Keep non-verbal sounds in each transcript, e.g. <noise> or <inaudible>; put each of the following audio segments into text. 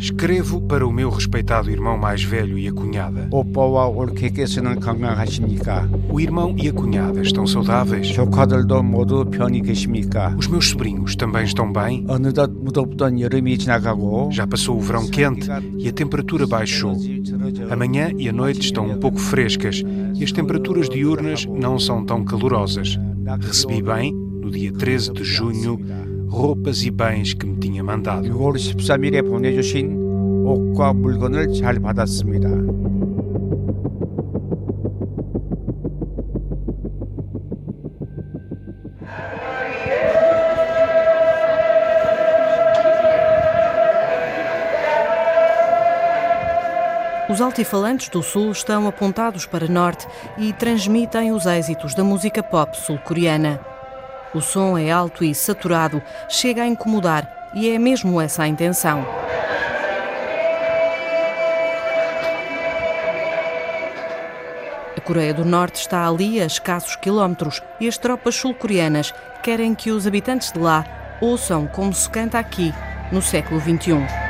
Escrevo para o meu respeitado irmão mais velho e a cunhada. O irmão e a cunhada estão saudáveis? Os meus sobrinhos também estão bem? Já passou o verão quente e a temperatura baixou. Amanhã e a noite estão um pouco frescas e as temperaturas diurnas não são tão calorosas. Recebi bem, no dia 13 de junho, roupas e bens que me tinha mandado. 6월 13일에 보내주신 옷과 물건을 잘 받았습니다. Os altifalantes do Sul estão apontados para norte e transmitem os êxitos da música pop sul-coreana. O som é alto e saturado, chega a incomodar e é mesmo essa a intenção. A Coreia do Norte está ali a escassos quilómetros e as tropas sul-coreanas querem que os habitantes de lá ouçam como se canta aqui, no século XXI.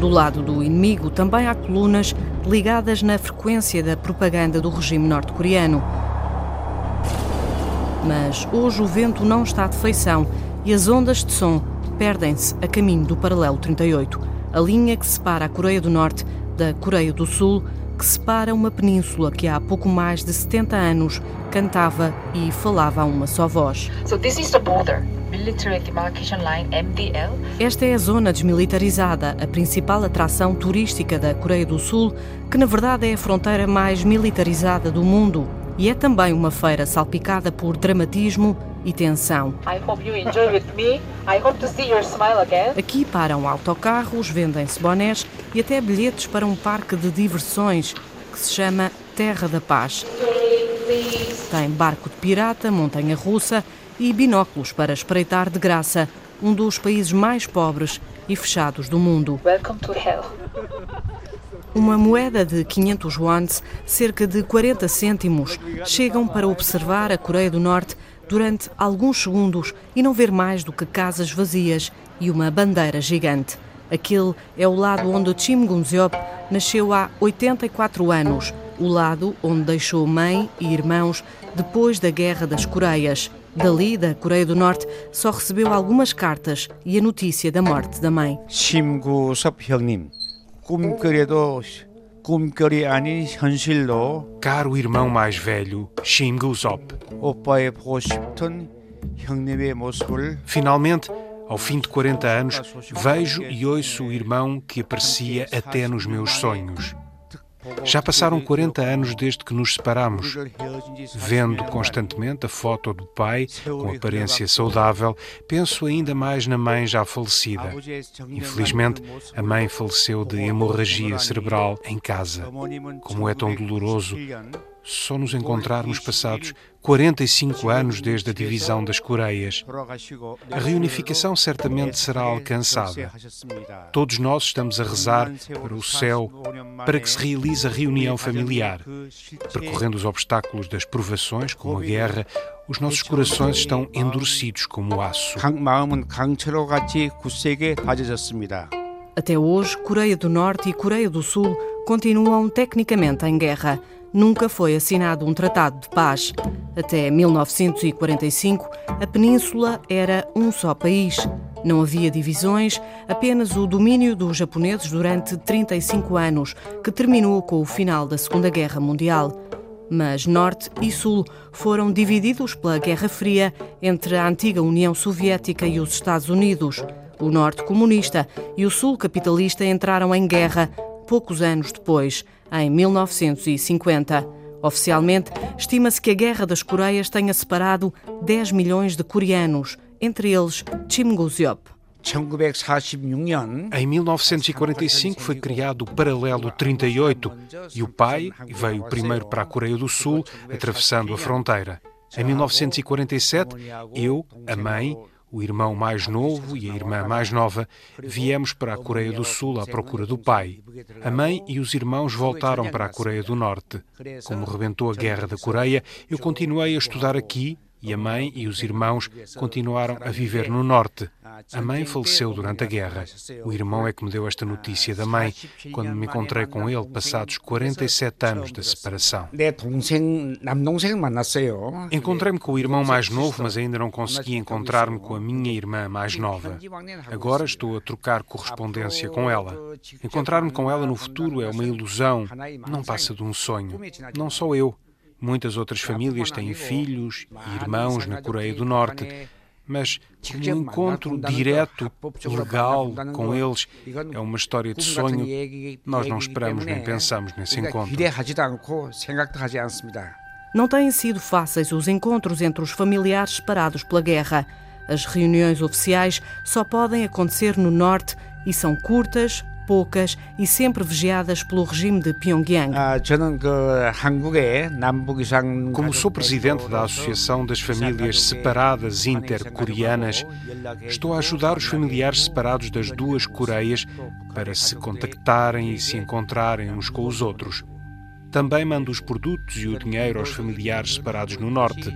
Do lado do inimigo também há colunas ligadas na frequência da propaganda do regime norte-coreano. Mas hoje o vento não está de feição e as ondas de som perdem-se a caminho do paralelo 38, a linha que separa a Coreia do Norte da Coreia do Sul, que separa uma península que há pouco mais de 70 anos cantava e falava a uma só voz. So this is the border, Military Demarcation Line MDL. Esta é a zona desmilitarizada, a principal atração turística da Coreia do Sul, que na verdade é a fronteira mais militarizada do mundo e é também uma feira salpicada por dramatismo e tensão. Aqui param autocarros, vendem-se bonés e até bilhetes para um parque de diversões que se chama Terra da Paz. Tem barco de pirata, montanha russa e binóculos para espreitar de graça um dos países mais pobres e fechados do mundo. Welcome to hell. Uma moeda de 500 wons, cerca de 40 cêntimos, chegam para observar a Coreia do Norte durante alguns segundos e não ver mais do que casas vazias e uma bandeira gigante. Aquele é o lado onde Kim Gun-seop nasceu há 84 anos, o lado onde deixou mãe e irmãos depois da Guerra das Coreias. Dali, da Coreia do Norte, só recebeu algumas cartas e a notícia da morte da mãe. 심구섭 형님, 꿈결에도 꿈결이 아닌 현실로 Caro irmão mais velho, Shim Gusop. 오빠의 보고 싶던 형님의 모습을 Finalmente, ao fim de 40 anos, vejo e ouço o irmão que aparecia até nos meus sonhos. Já passaram 40 anos desde que nos separamos. Vendo constantemente a foto do pai, com aparência saudável, penso ainda mais na mãe já falecida. Infelizmente, a mãe faleceu de hemorragia cerebral em casa. Como é tão doloroso só nos encontrarmos passados 45 anos desde a divisão das Coreias. A reunificação certamente será alcançada. Todos nós estamos a rezar para o céu, para que se realize a reunião familiar. Percorrendo os obstáculos das provações, como a guerra, os nossos corações estão endurecidos como aço. Até hoje, Coreia do Norte e Coreia do Sul continuam tecnicamente em guerra. Nunca foi assinado um tratado de paz. Até 1945, a península era um só país. Não havia divisões, apenas o domínio dos japoneses durante 35 anos, que terminou com o final da Segunda Guerra Mundial. Mas Norte e Sul foram divididos pela Guerra Fria entre a antiga União Soviética e os Estados Unidos. O Norte comunista e o Sul capitalista entraram em guerra poucos anos depois, em 1950. Oficialmente, estima-se que a Guerra das Coreias tenha separado 10 milhões de coreanos, entre eles. 1946년 Em 1945 foi criado o Paralelo 38 e o pai veio primeiro para a Coreia do Sul, atravessando a fronteira. Em 1947, eu, a mãe, o irmão mais novo e a irmã mais nova, viemos para a Coreia do Sul à procura do pai. A mãe e os irmãos voltaram para a Coreia do Norte. Como rebentou a Guerra da Coreia, eu continuei a estudar aqui e a mãe e os irmãos continuaram a viver no norte. A mãe faleceu durante a guerra. O irmão é que me deu esta notícia da mãe quando me encontrei com ele passados 47 anos da separação. Encontrei-me com o irmão mais novo, mas ainda não consegui encontrar-me com a minha irmã mais nova. Agora estou a trocar correspondência com ela. Encontrar-me com ela no futuro é uma ilusão, não passa de um sonho. Não sou eu. Muitas outras famílias têm filhos e irmãos na Coreia do Norte, mas um encontro direto, legal com eles é uma história de sonho. Nós não esperamos nem pensamos nesse encontro. Não têm sido fáceis os encontros entre os familiares separados pela guerra. As reuniões oficiais só podem acontecer no norte e são curtas, poucas e sempre vigiadas pelo regime de Pyongyang. Como sou presidente da Associação das Famílias Separadas Intercoreanas, estou a ajudar os familiares separados das duas Coreias para se contactarem e se encontrarem uns com os outros. Também mando os produtos e o dinheiro aos familiares separados no Norte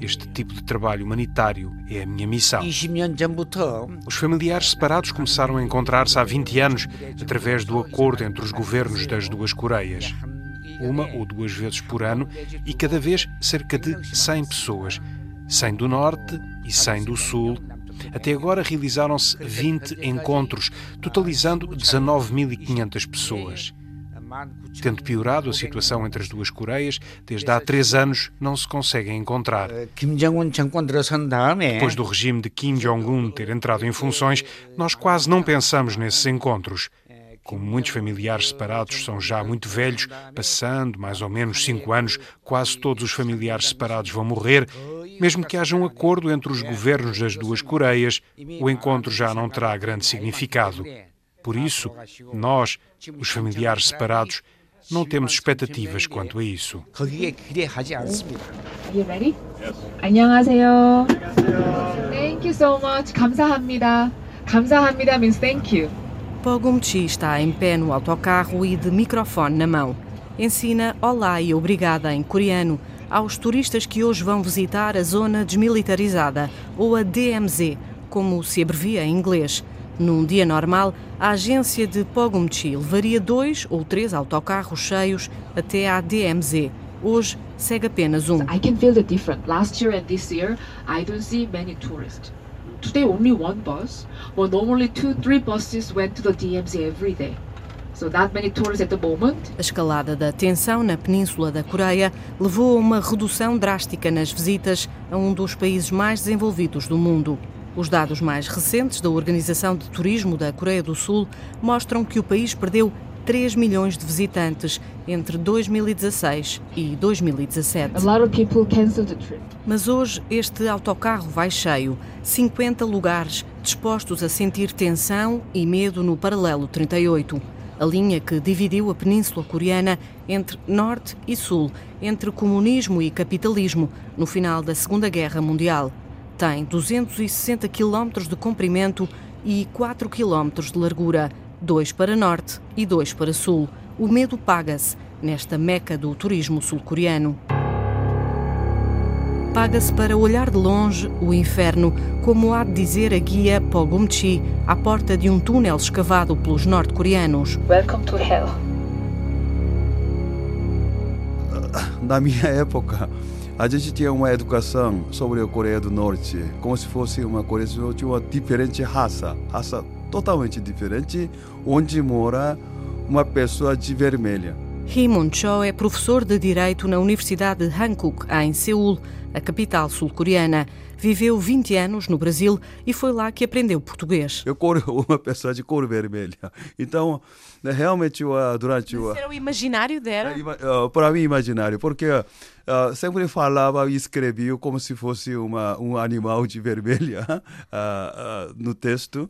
este tipo de trabalho humanitário é a minha missão. Os familiares separados começaram a encontrar-se há 20 anos através do acordo entre os governos das duas Coreias. Uma ou duas vezes por ano e cada vez cerca de 100 pessoas. 100 do Norte e 100 do Sul. Até agora realizaram-se 20 encontros, totalizando 19.500 pessoas. Tendo piorado a situação entre as duas Coreias, desde há três anos não se conseguem encontrar. Depois do regime de Kim Jong-un ter entrado em funções, nós quase não pensamos nesses encontros. Como muitos familiares separados são já muito velhos, passando mais ou menos cinco anos, quase todos os familiares separados vão morrer. Mesmo que haja um acordo entre os governos das duas Coreias, o encontro já não terá grande significado. Por isso, nós, os familiares separados, não temos expectativas quanto a isso. 안녕하세요. Thank you so much. 감사합니다. 감사합니다 means thank you. Pogumchi está em pé no autocarro e de microfone na mão. Ensina olá e obrigada em coreano aos turistas que hoje vão visitar a zona desmilitarizada, ou a DMZ, como se abrevia em inglês. Num dia normal, a agência de Pogumchi levaria dois ou três autocarros cheios até à DMZ. Hoje segue apenas um. I can feel the difference. Last year and this year, I don't see many tourists. Today only one bus, well normally two, three buses went to the DMZ every day. So that many tourists at the moment. A escalada da tensão na península da Coreia levou a uma redução drástica nas visitas a um dos países mais desenvolvidos do mundo. Os dados mais recentes da Organização de Turismo da Coreia do Sul mostram que o país perdeu 3 milhões de visitantes entre 2016 e 2017. Mas hoje este autocarro vai cheio, 50 lugares dispostos a sentir tensão e medo no paralelo 38, a linha que dividiu a península coreana entre norte e sul, entre comunismo e capitalismo, no final da Segunda Guerra Mundial. Tem 260 km de comprimento e 4 km de largura, dois para norte e dois para sul. O medo paga-se nesta meca do turismo sul-coreano. Paga-se para olhar de longe o inferno, como há de dizer a guia Pogumchi, à porta de um túnel escavado pelos norte-coreanos. Welcome to hell. Na minha época, a gente tinha uma educação sobre a Coreia do Norte, como se fosse uma Coreia do Norte, uma diferente raça, raça totalmente diferente, onde mora uma pessoa de vermelha. Hee Cho é professor de Direito na Universidade de Hankook, em Seul, a capital sul-coreana. Viveu 20 anos no Brasil e foi lá que aprendeu português. Eu cor <laughs> uma pessoa de cor vermelha. Então, né, realmente, durante o... Era o imaginário dela? É, para mim, imaginário, porque uh, sempre falava e escrevia como se fosse uma, um animal de vermelha uh, <laughs> uh, no texto.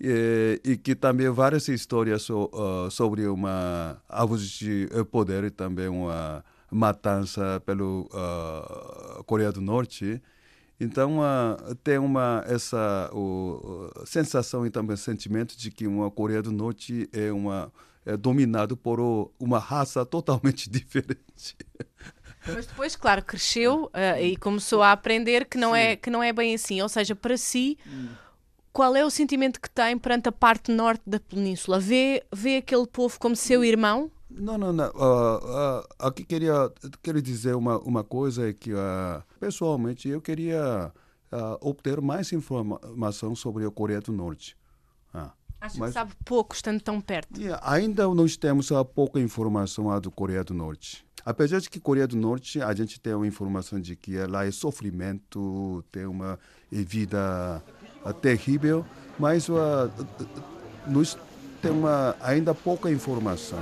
E, e, que também várias histórias so, sobre uma abuso de poder e também uma matança pelo Coreia do Norte Então uh, tem uma essa uh, sensação e também sentimento de que uma Coreia do Norte é uma é dominado por uma raça <laughs> totalmente diferente. Mas depois, claro, cresceu uh, e começou a aprender que não, é, que não é bem assim. Ou seja, para si, hum. Qual é o sentimento que tem perante a parte norte da península? Vê, vê aquele povo como seu irmão? Não, não, não. Uh, uh, aqui queria quero dizer uma, uma coisa é que, uh, pessoalmente, eu queria obter mais informação sobre a Coreia do Norte. Acho Mas, que sabe pouco, estando tão perto. Yeah, ainda nós temos pouca informação do Coreia do Norte. Apesar de que Coreia do Norte a gente tem uma informação de que lá é sofrimento, tem uma vida terrível, mas uh, nós temos ainda pouca informação.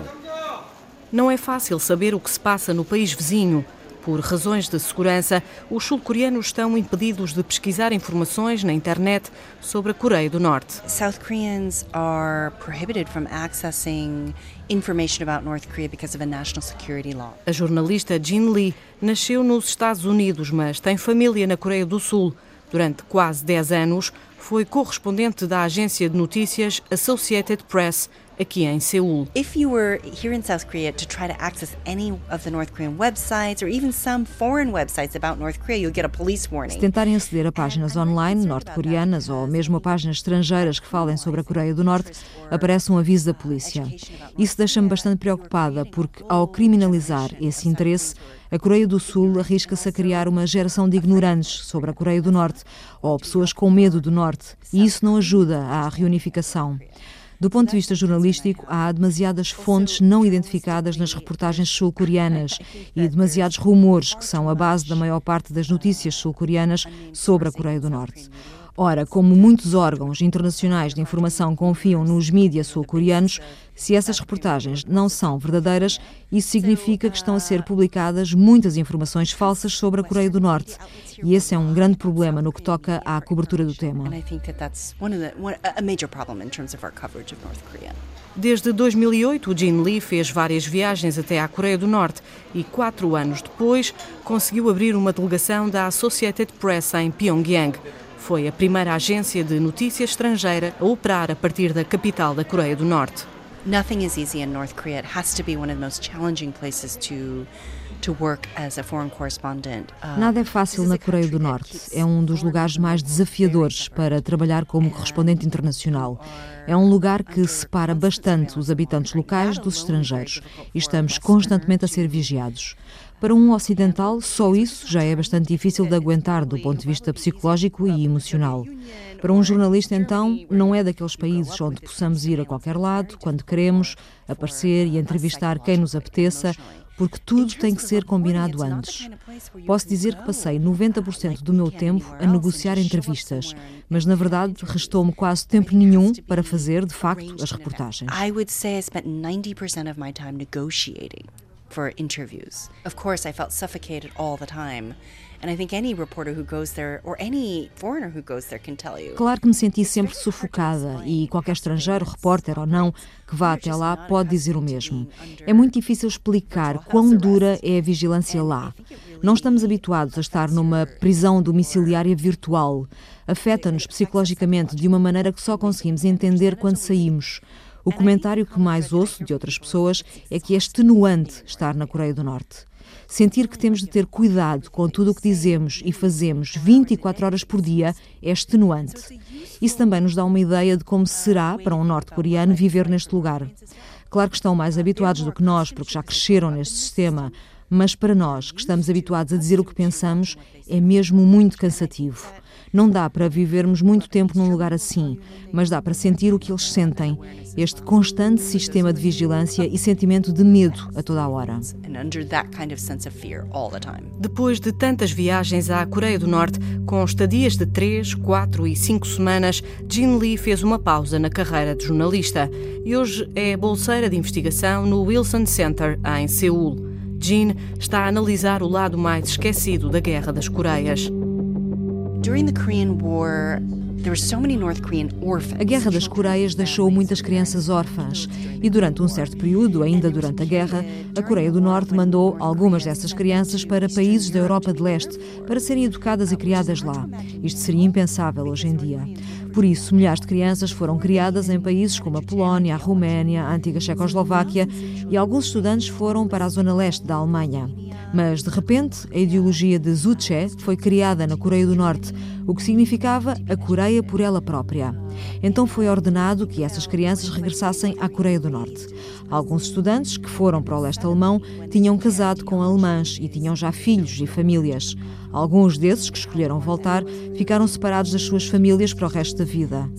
Não é fácil saber o que se passa no país vizinho. Por razões de segurança, os sul-coreanos estão impedidos de pesquisar informações na internet sobre a Coreia do Norte. South Koreans are prohibited from accessing information about North Korea because of a national security law. A jornalista Jin Lee nasceu nos Estados Unidos, mas tem família na Coreia do Sul. Durante quase 10 anos, foi correspondente da agência de notícias Associated Press aqui em Seul. If you were here in South Korea to try to access any of the North Korean websites or even some foreign websites about North Korea, you'll get a police warning. Se tentarem aceder a páginas online norte-coreanas ou mesmo a páginas estrangeiras que falem sobre a Coreia do Norte, aparece um aviso da polícia. Isso deixa-me bastante preocupada porque ao criminalizar esse interesse, a Coreia do Sul arrisca-se a criar uma geração de ignorantes sobre a Coreia do Norte ou pessoas com medo do Norte, e isso não ajuda à reunificação. Do ponto de vista jornalístico, há demasiadas fontes não identificadas nas reportagens sul-coreanas e demasiados rumores que são a base da maior parte das notícias sul-coreanas sobre a Coreia do Norte. Ora, como muitos órgãos internacionais de informação confiam nos mídias sul-coreanos, se essas reportagens não são verdadeiras, isso significa que estão a ser publicadas muitas informações falsas sobre a Coreia do Norte. E esse é um grande problema no que toca à cobertura do tema. Desde 2008, Jin Lee fez várias viagens até à Coreia do Norte e, quatro anos depois, conseguiu abrir uma delegação da Associated Press em Pyongyang. Foi a primeira agência de notícias estrangeira a operar a partir da capital da Coreia do Norte. Nothing is easy in North Korea. It has to be one of the most challenging places to uh, Nada é fácil na Coreia do Norte. É um dos lugares mais desafiadores para trabalhar como correspondente internacional. É um lugar que separa bastante os habitantes locais dos estrangeiros e estamos constantemente a ser vigiados. Para um ocidental, só isso já é bastante difícil de aguentar do ponto de vista psicológico e emocional. Para um jornalista, então, não é daqueles países onde possamos ir a qualquer lado, quando queremos, aparecer e entrevistar quem nos apeteça, porque tudo tem que ser combinado antes. Posso dizer que passei 90% do meu tempo a negociar entrevistas, mas na verdade restou-me quase tempo nenhum para fazer, de facto, as reportagens. I would say I spent 90% of my time negotiating for interviews. Of course, I felt suffocated all the time. And I think any reporter who goes there or any foreigner who goes there can tell you. Claro que me senti sempre sufocada e qualquer estrangeiro, repórter ou não, que vá até lá pode dizer o mesmo. É muito difícil explicar quão dura é a vigilância lá. Não estamos habituados a estar numa prisão domiciliária virtual. Afeta-nos psicologicamente de uma maneira que só conseguimos entender quando saímos. O comentário que mais ouço de outras pessoas é que é extenuante estar na Coreia do Norte. Sentir que temos de ter cuidado com tudo o que dizemos e fazemos 24 horas por dia é extenuante. Isso também nos dá uma ideia de como será para um norte-coreano viver neste lugar. Claro que estão mais habituados do que nós, porque já cresceram neste sistema, mas para nós, que estamos habituados a dizer o que pensamos, é mesmo muito cansativo. Não dá para vivermos muito tempo num lugar assim, mas dá para sentir o que eles sentem, este constante sistema de vigilância e sentimento de medo a toda a hora. Depois de tantas viagens à Coreia do Norte, com estadias de 3, 4 e 5 semanas, Jin Lee fez uma pausa na carreira de jornalista e hoje é bolseira de investigação no Wilson Center, em Seul. Jin está a analisar o lado mais esquecido da Guerra das Coreias. A Guerra das Coreias deixou muitas crianças órfãs e, durante um certo período, ainda durante a guerra, a Coreia do Norte mandou algumas dessas crianças para países da Europa de Leste para serem educadas e criadas lá. Isto seria impensável hoje em dia. Por isso, milhares de crianças foram criadas em países como a Polónia, a Roménia, a antiga Checoslováquia e alguns estudantes foram para a zona leste da Alemanha. Mas, de repente, a ideologia de Zuche foi criada na Coreia do Norte, o que significava a Coreia por ela própria. Então foi ordenado que essas crianças regressassem à Coreia do Norte. Alguns estudantes que foram para o leste alemão tinham casado com alemãs e tinham já filhos e famílias. Alguns desses que escolheram voltar ficaram separados das suas famílias para o resto da vida.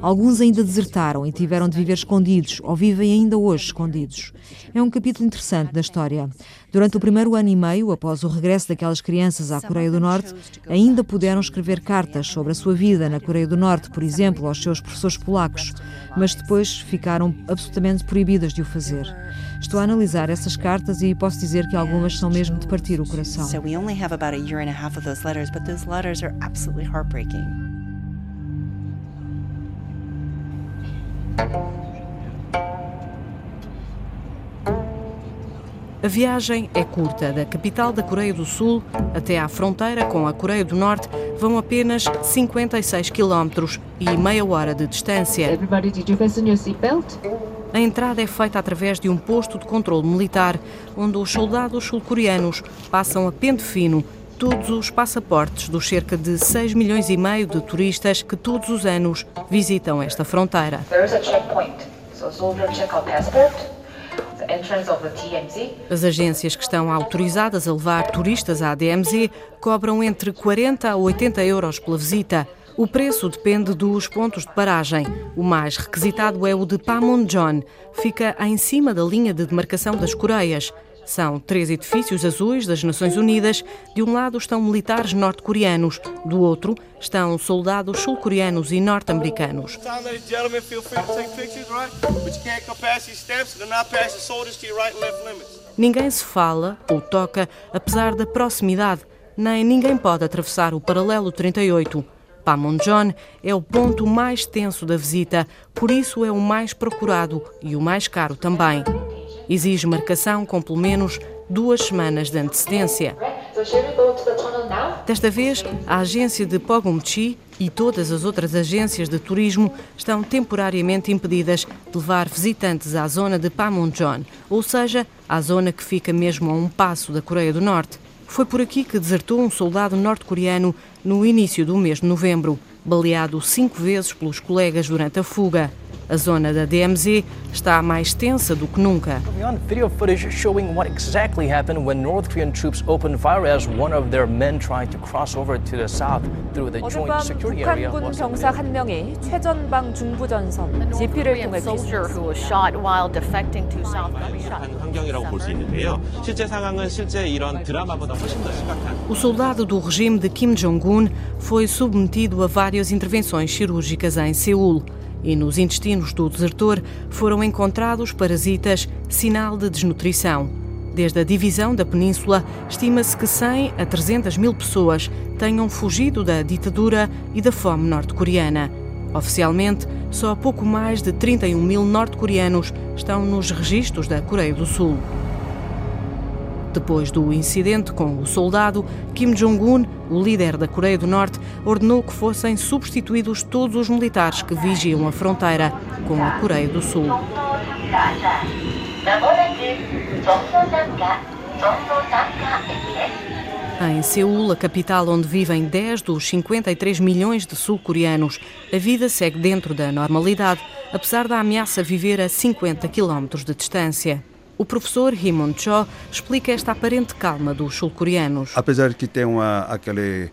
Alguns ainda desertaram e tiveram de viver escondidos ou vivem ainda hoje escondidos. É um capítulo interessante da história. Durante o primeiro ano e meio, após o regresso daquelas crianças à Coreia do Norte, ainda puderam escrever cartas sobre a sua vida na Coreia do Norte, por exemplo, aos seus professores polacos, mas depois ficaram absolutamente proibidas de o fazer. Estou a analisar essas cartas e posso dizer que algumas são mesmo de partir o coração. So we only have about a year and a half of those letters, but those letters are absolutely heartbreaking. A viagem é curta. Da capital da Coreia do Sul até à fronteira com a Coreia do Norte vão apenas 56 quilómetros e meia hora de distância. A entrada é feita através de um posto de controle militar, onde os soldados sul-coreanos passam a pente fino todos os passaportes dos cerca de 6 milhões e meio de turistas que todos os anos visitam esta fronteira. As agências que estão autorizadas a levar turistas à DMZ cobram entre 40 a 80 euros pela visita. O preço depende dos pontos de paragem. O mais requisitado é o de Panmunjom. Fica em cima da linha de demarcação das Coreias. São três edifícios azuis das Nações Unidas. De um lado estão militares norte-coreanos, do outro estão soldados sul-coreanos e norte-americanos. Ninguém se fala ou toca, apesar da proximidade, nem ninguém pode atravessar o paralelo 38. Panmunjom é o ponto mais tenso da visita, por isso é o mais procurado e o mais caro também. Exige marcação com pelo menos duas semanas de antecedência. Desta vez, a agência de Pogumchi e todas as outras agências de turismo estão temporariamente impedidas de levar visitantes à zona de Panmunjom, ou seja, à zona que fica mesmo a um passo da Coreia do Norte. Foi por aqui que desertou um soldado norte-coreano no início do mês de novembro, baleado cinco vezes pelos colegas durante a fuga. A zona da DMZ está mais tensa do que nunca. video footage showing what exactly happened when North Korean troops opened fire as one of their men tried to cross over to the south through the joint security area. 북한군 병사 한 명이 최전방 중부전선 GP를 통해 soldier who was shot while defecting to South Korea. 환경이라고 볼 있는데요. 실제 상황은 실제 이런 드라마보다 훨씬 더 심각한. O soldado do regime de Kim Jong-un foi submetido a várias intervenções cirúrgicas em Seul e nos intestinos do desertor foram encontrados parasitas, sinal de desnutrição. Desde a divisão da península, estima-se que 100 a 300 mil pessoas tenham fugido da ditadura e da fome norte-coreana. Oficialmente, só pouco mais de 31 mil norte-coreanos estão nos registros da Coreia do Sul. Depois do incidente com o soldado, Kim Jong-un, o líder da Coreia do Norte, ordenou que fossem substituídos todos os militares que vigiam a fronteira com a Coreia do Sul. Em Seul, a capital onde vivem 10 dos 53 milhões de sul-coreanos, a vida segue dentro da normalidade, apesar da ameaça viver a 50 quilómetros de distância. O professor Himon Cho explica esta aparente calma dos sul-coreanos. Apesar que tem uma aquela eh,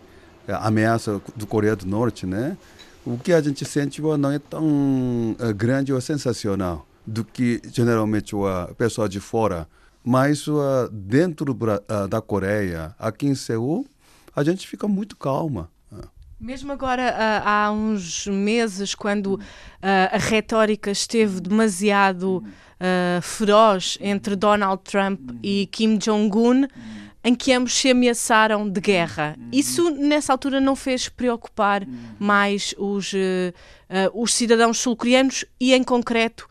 ameaça do Coreia do Norte, né? O que a gente sente não é tão eh, grande ou sensacional do que geralmente o pessoal de fora. Mas dentro da Coreia, aqui em Seul, a gente fica muito calma. Mesmo agora, há uns meses, quando a retórica esteve demasiado uh, feroz entre Donald Trump e Kim Jong-un, em que ambos se ameaçaram de guerra. Isso, nessa altura, não fez preocupar mais os, os cidadãos sul-coreanos e, em concreto,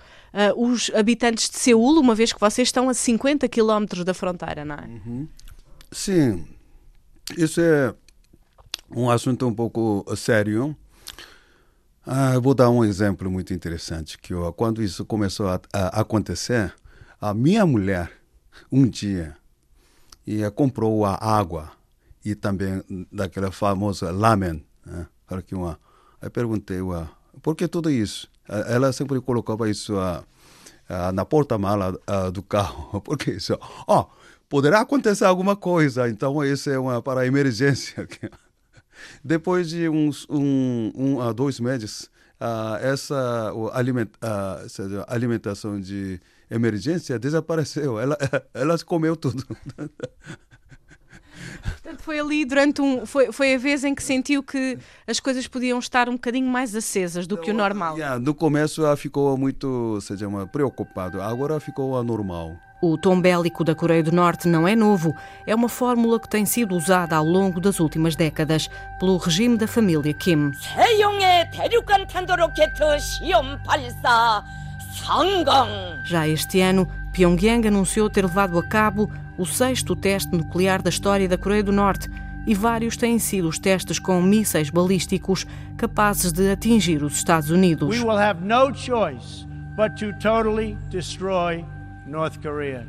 os habitantes de Seul, uma vez que vocês estão a 50 quilómetros da fronteira, não é? Uhum. Sim, isso é um assunto um pouco sério. Ah, vou dar um exemplo muito interessante que eu, quando isso começou a, a acontecer, a minha mulher um dia e comprou a água e também daquela famosa lamen. Né? Que uma, aí perguntei, ué, por que tudo isso? Ela sempre colocava isso uh, uh, na porta-mala do carro. <laughs> Por que isso? Oh, poderá acontecer alguma coisa, então isso é uma para emergência. Depois de uns um, um a dois meses, essa aliment, alimentação de emergência desapareceu. Ela, <laughs> ela comeu tudo. Portanto, foi ali durante um. Foi, foi a vez em que sentiu que as coisas podiam estar um bocadinho mais acesas do que o normal. Yeah, no começo ela ficou muito, se chama, preocupado. Agora ficou anormal. O tom bélico da Coreia do Norte não é novo. É uma fórmula que tem sido usada ao longo das últimas décadas pelo regime da família Kim. Já este ano, Pyongyang anunciou ter levado a cabo o sexto teste nuclear da história da Coreia do Norte e vários têm sido os testes com mísseis balísticos capazes de atingir os Estados Unidos. We will have no choice but to totally destroy.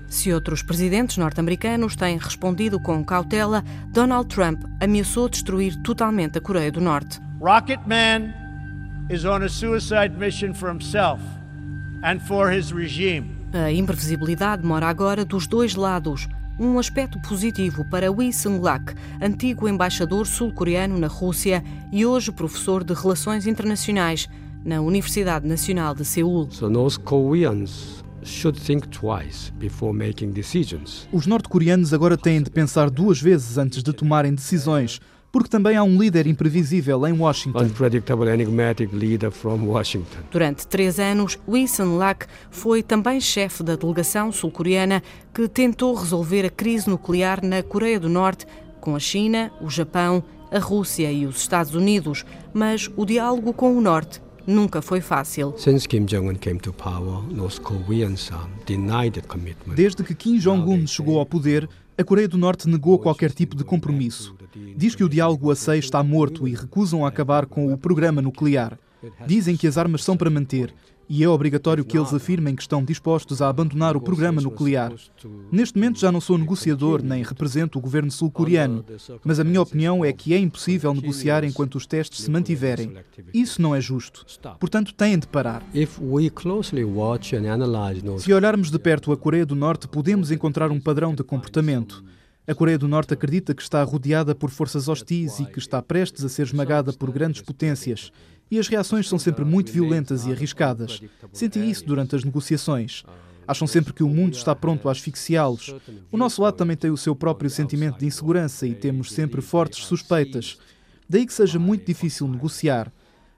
Se outros presidentes norte-americanos têm respondido com cautela, Donald Trump ameaçou destruir totalmente a Coreia do Norte. Rocket Man is on a suicide mission for himself and for his regime. A imprevisibilidade mora agora dos dois lados. Um aspecto positivo para Wee Sung-lak, antigo embaixador sul-coreano na Rússia e hoje professor de Relações Internacionais na Universidade Nacional de Seul. So North Koreans should think twice before making decisions. Os norte-coreanos agora têm de pensar duas vezes antes de tomarem decisões porque também há um líder imprevisível em Washington. Unpredictable enigmatic leader from Washington. Durante três anos, Lee Sun-lak foi também chefe da delegação sul-coreana que tentou resolver a crise nuclear na Coreia do Norte com a China, o Japão, a Rússia e os Estados Unidos, mas o diálogo com o Norte nunca foi fácil. Desde que Kim Jong-un chegou ao poder, a Coreia do Norte negou qualquer tipo de compromisso. Diz que o diálogo a seis está morto e recusam acabar com o programa nuclear. Dizem que as armas são para manter e é obrigatório que eles afirmem que estão dispostos a abandonar o programa nuclear. Neste momento já não sou negociador nem represento o governo sul-coreano, mas a minha opinião é que é impossível negociar enquanto os testes se mantiverem. Isso não é justo. Portanto, têm de parar. Se olharmos de perto a Coreia do Norte, podemos encontrar um padrão de comportamento. A Coreia do Norte acredita que está rodeada por forças hostis e que está prestes a ser esmagada por grandes potências. E as reações são sempre muito violentas e arriscadas. Senti isso durante as negociações. Acham sempre que o mundo está pronto a asfixiá-los. O nosso lado também tem o seu próprio sentimento de insegurança e temos sempre fortes suspeitas. Daí que seja muito difícil negociar.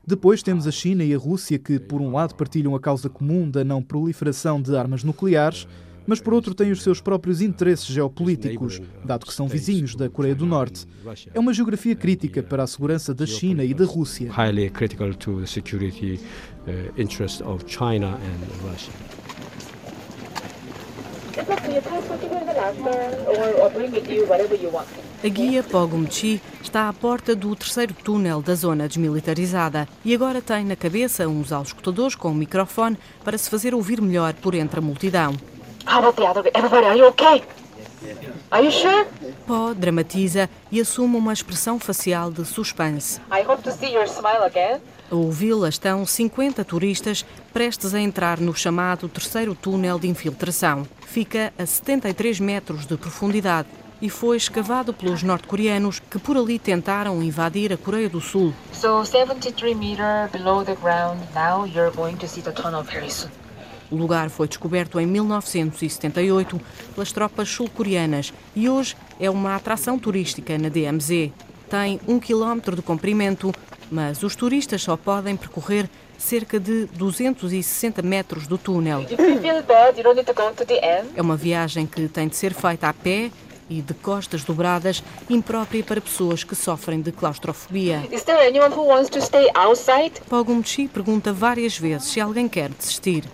Depois temos a China e a Rússia que, por um lado, partilham a causa comum da não proliferação de armas nucleares, mas por outro têm os seus próprios interesses geopolíticos, dado que são vizinhos da Coreia do Norte. É uma geografia crítica para a segurança da China e da Rússia. Highly critical to the security uh, interest of China and Russia. A guia Pogumchi está à porta do terceiro túnel da zona desmilitarizada e agora tem na cabeça uns auscultadores com um microfone para se fazer ouvir melhor por entre a multidão. How about the other? Everybody, are you okay? Are you sure? Poe dramatiza e assume uma expressão facial de suspense. I hope to see your smile again. A ouvi-la estão 50 turistas prestes a entrar no chamado terceiro túnel de infiltração. Fica a 73 metros de profundidade e foi escavado pelos norte-coreanos que por ali tentaram invadir a Coreia do Sul. So 73 meters below the ground. Now you're going to see the tunnel very soon. O lugar foi descoberto em 1978 pelas tropas sul-coreanas e hoje é uma atração turística na DMZ. Tem um quilómetro de comprimento, mas os turistas só podem percorrer cerca de 260 metros do túnel. É uma viagem que tem de ser feita a pé e de costas dobradas, imprópria para pessoas que sofrem de claustrofobia. Pogumchi pergunta várias vezes se alguém quer desistir.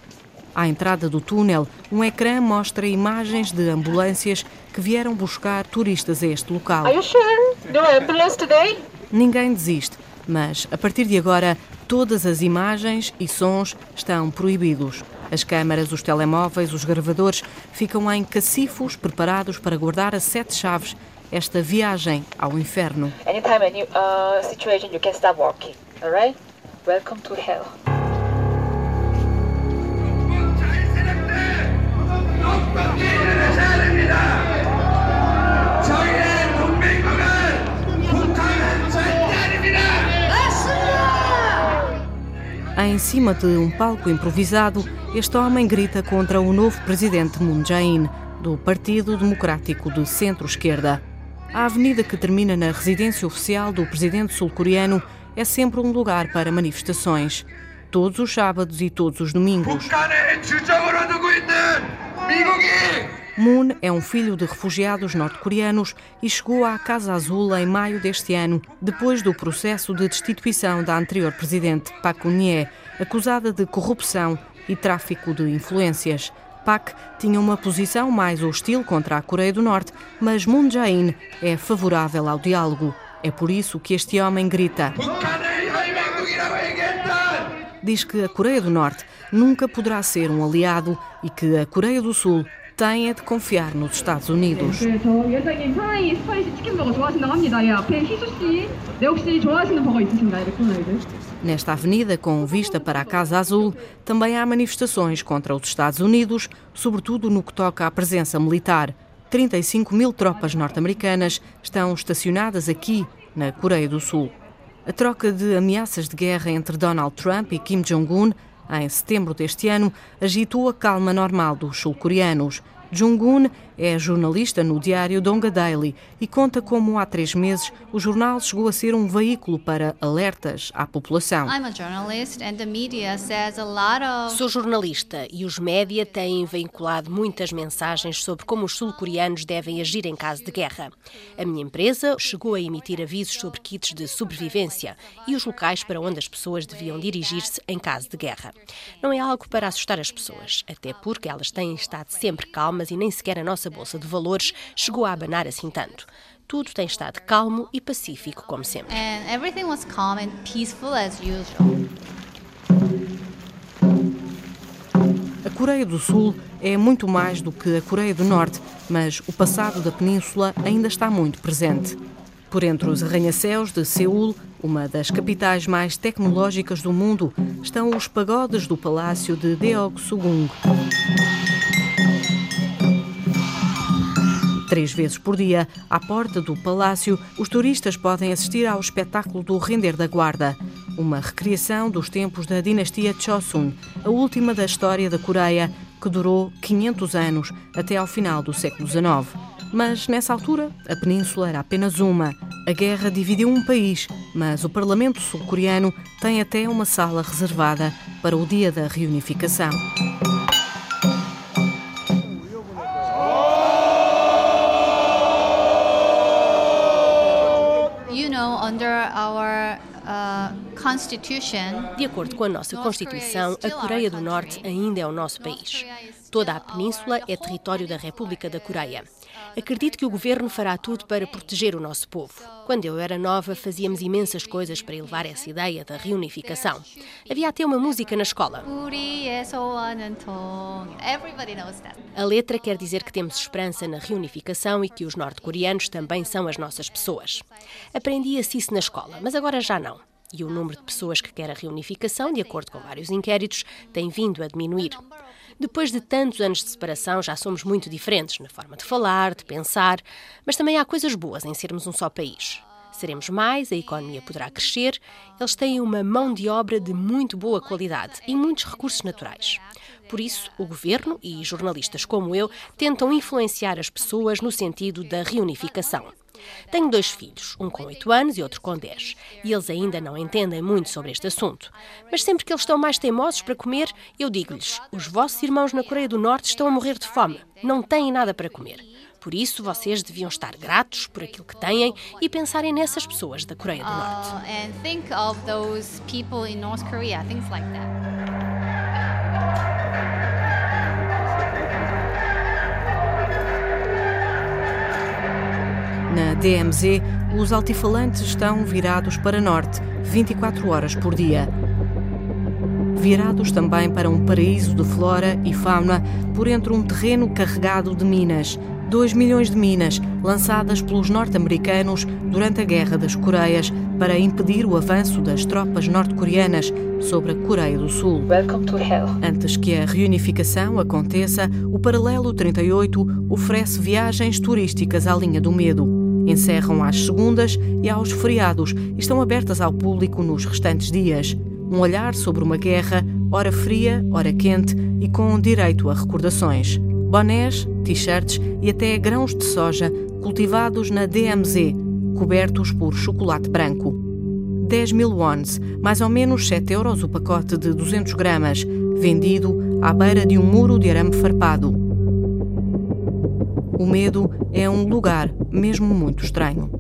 À entrada do túnel, um ecrã mostra imagens de ambulâncias que vieram buscar turistas a este local. Are you sure? No ambulance today? Ninguém desiste, mas a partir de agora todas as imagens e sons estão proibidos. As câmaras, os telemóveis, os gravadores ficam em cacifos preparados para guardar a sete chaves esta viagem ao inferno. Anytime, any uh, situation, you can start walking. Alright? Welcome to hell. Em cima de um palco improvisado, este homem grita contra o novo presidente Moon Jae-in, do Partido Democrático de Centro-Esquerda. A avenida que termina na residência oficial do presidente sul-coreano é sempre um lugar para manifestações. Todos os sábados e todos os domingos. Moon é um filho de refugiados norte-coreanos e chegou à Casa Azul em maio deste ano, depois do processo de destituição da anterior presidente Park Geun-hye, acusada de corrupção e tráfico de influências. Park tinha uma posição mais hostil contra a Coreia do Norte, mas Moon Jae-in é favorável ao diálogo. É por isso que este homem grita. Diz que a Coreia do Norte nunca poderá ser um aliado e que a Coreia do Sul tem é de confiar nos Estados Unidos. Nesta avenida, com vista para a Casa Azul, também há manifestações contra os Estados Unidos, sobretudo no que toca à presença militar. 35 mil tropas norte-americanas estão estacionadas aqui, na Coreia do Sul. A troca de ameaças de guerra entre Donald Trump e Kim Jong-un, em setembro deste ano, agitou a calma normal dos sul-coreanos. Jong-un é jornalista no diário Donga Daily e conta como há três meses o jornal chegou a ser um veículo para alertas à população. Sou jornalista e os média têm vinculado muitas mensagens sobre como os sul-coreanos devem agir em caso de guerra. A minha empresa chegou a emitir avisos sobre kits de sobrevivência e os locais para onde as pessoas deviam dirigir-se em caso de guerra. Não é algo para assustar as pessoas, até porque elas têm estado sempre calmas e nem sequer a nossa bolsa de valores chegou a abanar assim tanto. Tudo tem estado calmo e pacífico como sempre. And everything was calm and peaceful as usual. A Coreia do Sul é muito mais do que a Coreia do Norte, mas o passado da península ainda está muito presente. Por entre os arranha-céus de Seul, uma das capitais mais tecnológicas do mundo, estão os pagodes do Palácio de Deoksugung. Três vezes por dia, à porta do palácio, os turistas podem assistir ao espetáculo do Render da Guarda, uma recriação dos tempos da dinastia Chosun, a última da história da Coreia, que durou 500 anos, até ao final do século XIX. Mas, nessa altura, a península era apenas uma. A guerra dividiu um país, mas o Parlamento sul-coreano tem até uma sala reservada para o dia da reunificação. De acordo com a nossa Constituição, a Coreia do Norte ainda é o nosso país. Toda a península é território da República da Coreia. Acredito que o governo fará tudo para proteger o nosso povo. Quando eu era nova, fazíamos imensas coisas para elevar essa ideia da reunificação. Havia até uma música na escola. A letra quer dizer que temos esperança na reunificação e que os norte-coreanos também são as nossas pessoas. Aprendi a isso na escola, mas agora já não. E o número de pessoas que quer a reunificação, de acordo com vários inquéritos, tem vindo a diminuir. Depois de tantos anos de separação, já somos muito diferentes na forma de falar, de pensar, mas também há coisas boas em sermos um só país. Seremos mais, a economia poderá crescer, eles têm uma mão de obra de muito boa qualidade e muitos recursos naturais. Por isso, o governo e jornalistas como eu tentam influenciar as pessoas no sentido da reunificação. Tenho dois filhos, um com 8 anos e outro com 10, e eles ainda não entendem muito sobre este assunto. Mas sempre que eles estão mais teimosos para comer, eu digo-lhes: os vossos irmãos na Coreia do Norte estão a morrer de fome, não têm nada para comer. Por isso, vocês deviam estar gratos por aquilo que têm e pensarem nessas pessoas da Coreia do Norte. Uh, and Na DMZ, os altifalantes estão virados para norte 24 horas por dia. Virados também para um paraíso de flora e fauna por entre um terreno carregado de minas. 2 milhões de minas lançadas pelos norte-americanos durante a Guerra das Coreias para impedir o avanço das tropas norte-coreanas sobre a Coreia do Sul. Antes que a reunificação aconteça, o Paralelo 38 oferece viagens turísticas à linha do medo. Encerram às segundas e aos feriados e estão abertas ao público nos restantes dias. Um olhar sobre uma guerra, hora fria, hora quente e com direito a recordações. Bonés, t-shirts e até grãos de soja cultivados na DMZ, cobertos por chocolate branco. 10 mil wons, mais ou menos 7 euros o pacote de 200 gramas, vendido à beira de um muro de arame farpado. O medo é um lugar mesmo muito estranho.